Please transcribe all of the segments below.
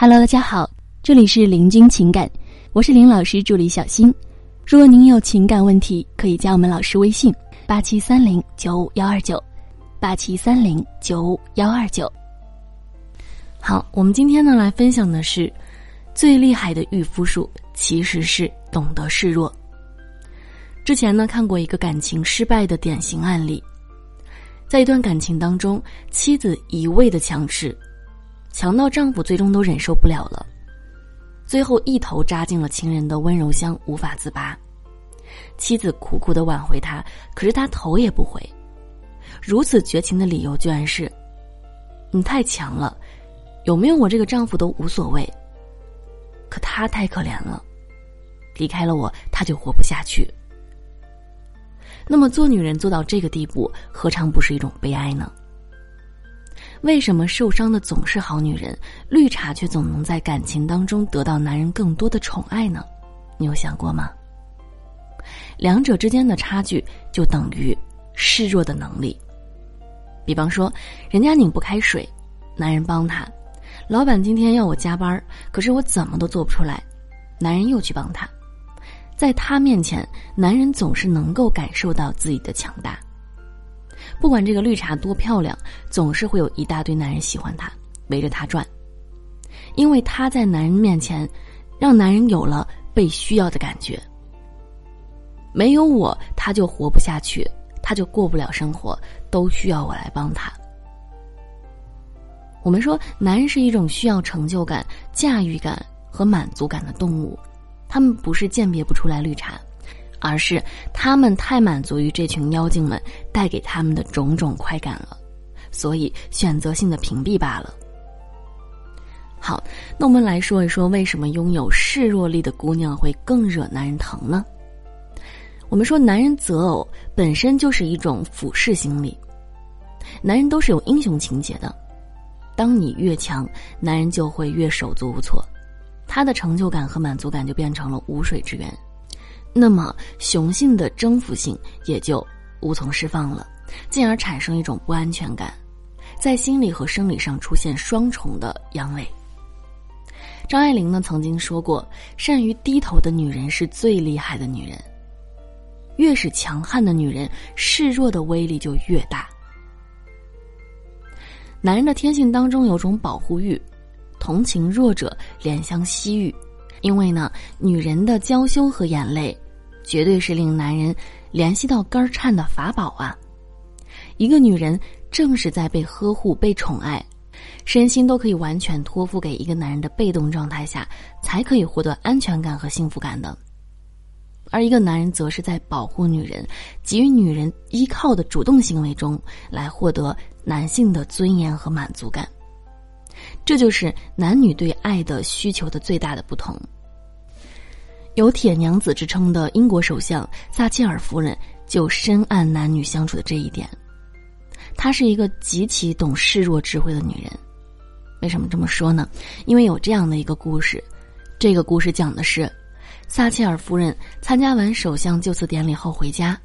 Hello，大家好，这里是林君情感，我是林老师助理小新。如果您有情感问题，可以加我们老师微信：八七三零九五幺二九，八七三零九五幺二九。好，我们今天呢来分享的是，最厉害的御夫术其实是懂得示弱。之前呢看过一个感情失败的典型案例，在一段感情当中，妻子一味的强势。强到丈夫最终都忍受不了了，最后一头扎进了情人的温柔乡，无法自拔。妻子苦苦的挽回他，可是他头也不回。如此绝情的理由居然是：“你太强了，有没有我这个丈夫都无所谓。”可他太可怜了，离开了我他就活不下去。那么做女人做到这个地步，何尝不是一种悲哀呢？为什么受伤的总是好女人，绿茶却总能在感情当中得到男人更多的宠爱呢？你有想过吗？两者之间的差距就等于示弱的能力。比方说，人家拧不开水，男人帮他；老板今天要我加班，可是我怎么都做不出来，男人又去帮他。在他面前，男人总是能够感受到自己的强大。不管这个绿茶多漂亮，总是会有一大堆男人喜欢她，围着她转，因为她在男人面前，让男人有了被需要的感觉。没有我，他就活不下去，他就过不了生活，都需要我来帮他。我们说，男人是一种需要成就感、驾驭感和满足感的动物，他们不是鉴别不出来绿茶。而是他们太满足于这群妖精们带给他们的种种快感了，所以选择性的屏蔽罢了。好，那我们来说一说，为什么拥有示弱力的姑娘会更惹男人疼呢？我们说，男人择偶本身就是一种俯视心理，男人都是有英雄情节的。当你越强，男人就会越手足无措，他的成就感和满足感就变成了无水之源。那么雄性的征服性也就无从释放了，进而产生一种不安全感，在心理和生理上出现双重的阳痿。张爱玲呢曾经说过：“善于低头的女人是最厉害的女人，越是强悍的女人，示弱的威力就越大。”男人的天性当中有种保护欲，同情弱者，怜香惜玉。因为呢，女人的娇羞和眼泪，绝对是令男人联系到肝儿颤的法宝啊！一个女人正是在被呵护、被宠爱，身心都可以完全托付给一个男人的被动状态下，才可以获得安全感和幸福感的。而一个男人则是在保护女人、给予女人依靠的主动行为中，来获得男性的尊严和满足感。这就是男女对爱的需求的最大的不同。有“铁娘子”之称的英国首相撒切尔夫人就深谙男女相处的这一点。她是一个极其懂示弱智慧的女人。为什么这么说呢？因为有这样的一个故事。这个故事讲的是，撒切尔夫人参加完首相就职典礼后回家，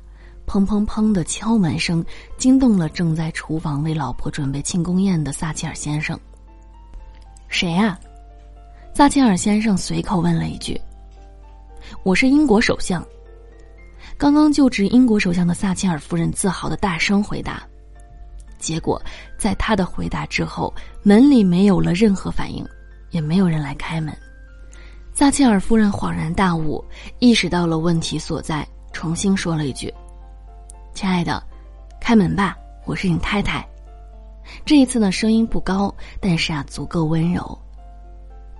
砰砰砰的敲门声惊动了正在厨房为老婆准备庆功宴的撒切尔先生。谁啊？撒切尔先生随口问了一句：“我是英国首相。”刚刚就职英国首相的撒切尔夫人自豪的大声回答。结果，在他的回答之后，门里没有了任何反应，也没有人来开门。撒切尔夫人恍然大悟，意识到了问题所在，重新说了一句：“亲爱的，开门吧，我是你太太。”这一次呢，声音不高，但是啊，足够温柔。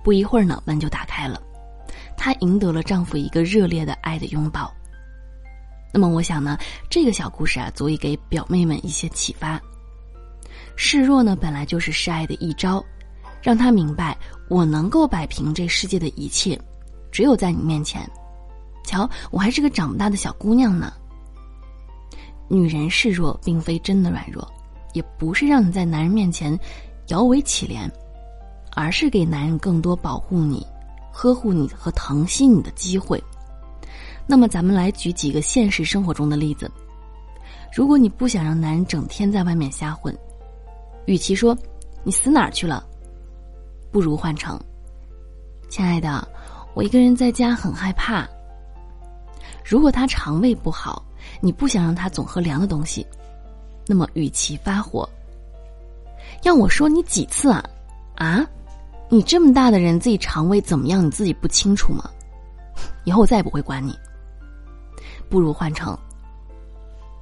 不一会儿呢，门就打开了，她赢得了丈夫一个热烈的爱的拥抱。那么，我想呢，这个小故事啊，足以给表妹们一些启发。示弱呢，本来就是示爱的一招，让她明白，我能够摆平这世界的一切，只有在你面前。瞧，我还是个长不大的小姑娘呢。女人示弱，并非真的软弱。也不是让你在男人面前摇尾乞怜，而是给男人更多保护你、呵护你和疼惜你的机会。那么，咱们来举几个现实生活中的例子。如果你不想让男人整天在外面瞎混，与其说你死哪儿去了，不如换成亲爱的，我一个人在家很害怕。如果他肠胃不好，你不想让他总喝凉的东西，那么与其发火，要我说你几次啊？啊？你这么大的人，自己肠胃怎么样，你自己不清楚吗？以后我再也不会管你。不如换成，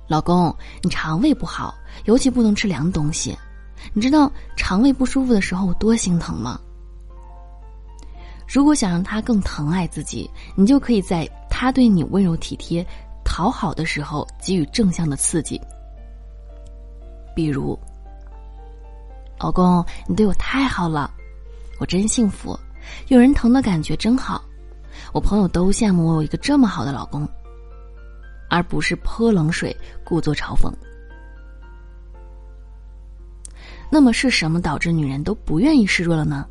老公，你肠胃不好，尤其不能吃凉东西。你知道肠胃不舒服的时候我多心疼吗？如果想让他更疼爱自己，你就可以在他对你温柔体贴、讨好的时候给予正向的刺激。比如，老公，你对我太好了，我真幸福，有人疼的感觉真好。我朋友都羡慕我有一个这么好的老公，而不是泼冷水、故作嘲讽。那么是什么导致女人都不愿意示弱了呢？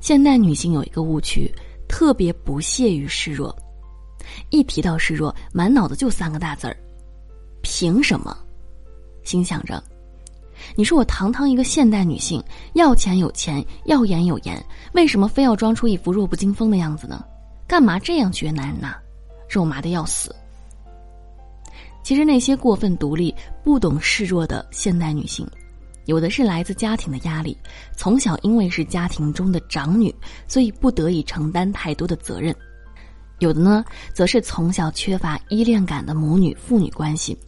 现代女性有一个误区，特别不屑于示弱，一提到示弱，满脑子就三个大字儿：凭什么？心想着，你说我堂堂一个现代女性，要钱有钱，要颜有颜，为什么非要装出一副弱不禁风的样子呢？干嘛这样绝男人呢？肉麻的要死。其实那些过分独立、不懂示弱的现代女性。有的是来自家庭的压力，从小因为是家庭中的长女，所以不得已承担太多的责任；有的呢，则是从小缺乏依恋感的母女父女关系，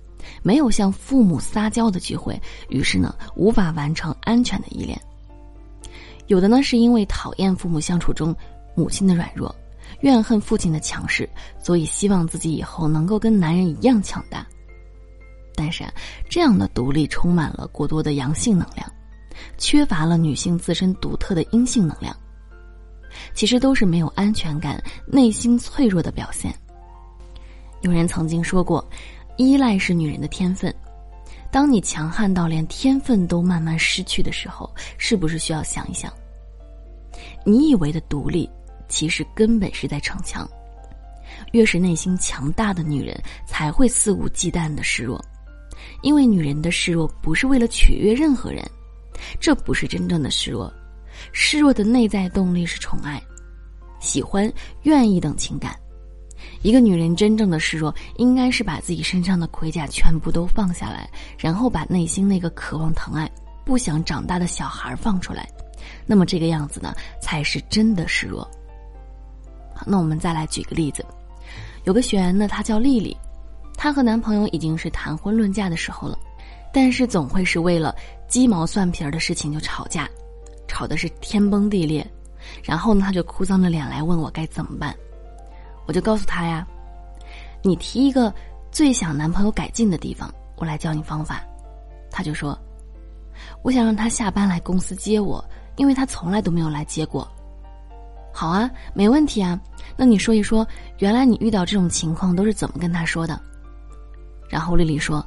没有向父母撒娇的机会，于是呢，无法完成安全的依恋；有的呢，是因为讨厌父母相处中母亲的软弱，怨恨父亲的强势，所以希望自己以后能够跟男人一样强大。但是，啊这样的独立充满了过多的阳性能量，缺乏了女性自身独特的阴性能量。其实都是没有安全感、内心脆弱的表现。有人曾经说过，依赖是女人的天分。当你强悍到连天分都慢慢失去的时候，是不是需要想一想？你以为的独立，其实根本是在逞强。越是内心强大的女人，才会肆无忌惮的示弱。因为女人的示弱不是为了取悦任何人，这不是真正的示弱。示弱的内在动力是宠爱、喜欢、愿意等情感。一个女人真正的示弱，应该是把自己身上的盔甲全部都放下来，然后把内心那个渴望疼爱、不想长大的小孩放出来。那么这个样子呢，才是真的示弱。好，那我们再来举个例子，有个学员呢，她叫丽丽。她和男朋友已经是谈婚论嫁的时候了，但是总会是为了鸡毛蒜皮儿的事情就吵架，吵的是天崩地裂。然后呢，她就哭丧着脸来问我该怎么办。我就告诉他呀：“你提一个最想男朋友改进的地方，我来教你方法。”他就说：“我想让他下班来公司接我，因为他从来都没有来接过。”好啊，没问题啊。那你说一说，原来你遇到这种情况都是怎么跟他说的？然后丽丽说：“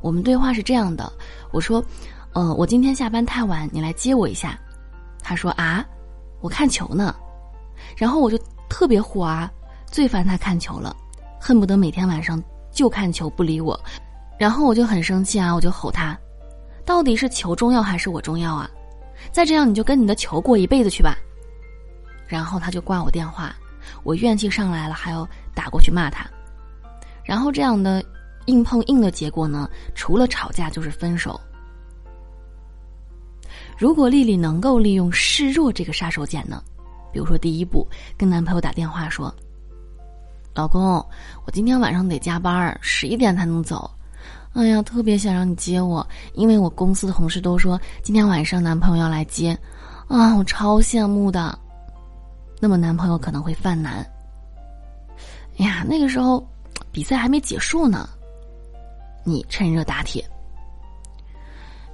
我们对话是这样的，我说，嗯，我今天下班太晚，你来接我一下。”他说：“啊，我看球呢。”然后我就特别火啊，最烦他看球了，恨不得每天晚上就看球不理我。然后我就很生气啊，我就吼他：“到底是球重要还是我重要啊？再这样你就跟你的球过一辈子去吧。”然后他就挂我电话，我怨气上来了，还要打过去骂他。然后这样的硬碰硬的结果呢，除了吵架就是分手。如果丽丽能够利用示弱这个杀手锏呢，比如说第一步，跟男朋友打电话说：“老公，我今天晚上得加班，十一点才能走。哎呀，特别想让你接我，因为我公司的同事都说今天晚上男朋友要来接，啊，我超羡慕的。那么男朋友可能会犯难。哎呀，那个时候。”比赛还没结束呢，你趁热打铁。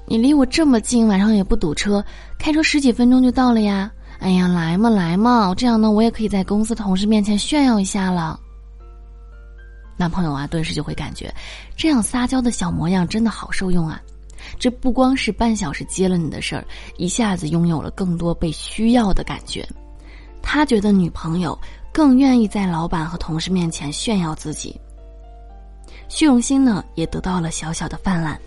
你离我这么近，晚上也不堵车，开车十几分钟就到了呀。哎呀，来嘛来嘛，这样呢，我也可以在公司同事面前炫耀一下了。男朋友啊，顿时就会感觉，这样撒娇的小模样真的好受用啊。这不光是半小时接了你的事儿，一下子拥有了更多被需要的感觉。他觉得女朋友更愿意在老板和同事面前炫耀自己。虚荣心呢，也得到了小小的泛滥。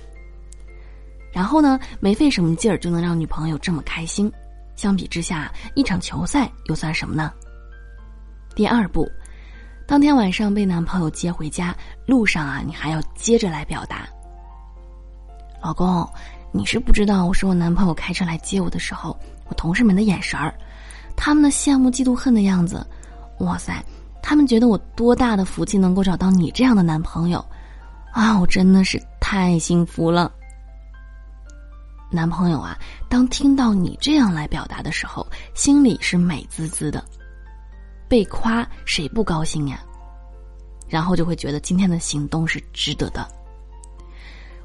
然后呢，没费什么劲儿就能让女朋友这么开心，相比之下，一场球赛又算什么呢？第二步，当天晚上被男朋友接回家，路上啊，你还要接着来表达：“老公，你是不知道，我说我男朋友开车来接我的时候，我同事们的眼神儿，他们的羡慕、嫉妒、恨的样子，哇塞，他们觉得我多大的福气能够找到你这样的男朋友，啊，我真的是太幸福了。”男朋友啊，当听到你这样来表达的时候，心里是美滋滋的。被夸谁不高兴呀？然后就会觉得今天的行动是值得的。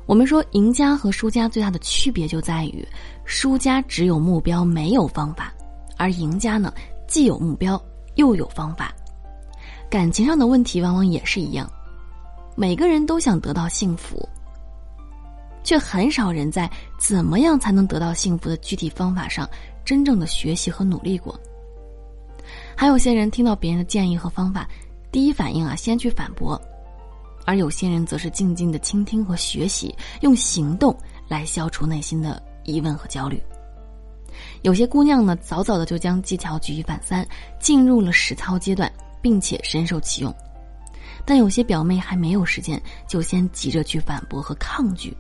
我们说，赢家和输家最大的区别就在于，输家只有目标没有方法，而赢家呢，既有目标又有方法。感情上的问题往往也是一样，每个人都想得到幸福。却很少人在怎么样才能得到幸福的具体方法上真正的学习和努力过。还有些人听到别人的建议和方法，第一反应啊先去反驳，而有些人则是静静的倾听和学习，用行动来消除内心的疑问和焦虑。有些姑娘呢，早早的就将技巧举一反三，进入了实操阶段，并且深受其用；但有些表妹还没有实践，就先急着去反驳和抗拒。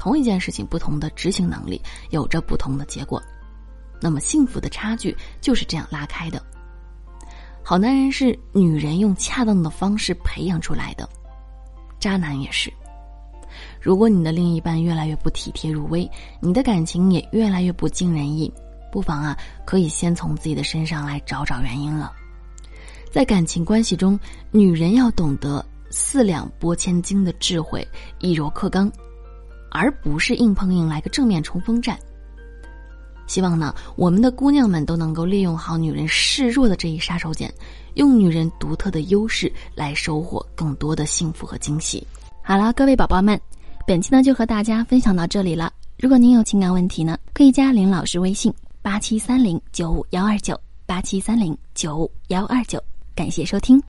同一件事情，不同的执行能力有着不同的结果，那么幸福的差距就是这样拉开的。好男人是女人用恰当的方式培养出来的，渣男也是。如果你的另一半越来越不体贴入微，你的感情也越来越不尽人意，不妨啊，可以先从自己的身上来找找原因了。在感情关系中，女人要懂得四两拨千斤的智慧，以柔克刚。而不是硬碰硬来个正面冲锋战。希望呢，我们的姑娘们都能够利用好女人示弱的这一杀手锏，用女人独特的优势来收获更多的幸福和惊喜。好了，各位宝宝们，本期呢就和大家分享到这里了。如果您有情感问题呢，可以加林老师微信八七三零九五幺二九八七三零九五幺二九。感谢收听。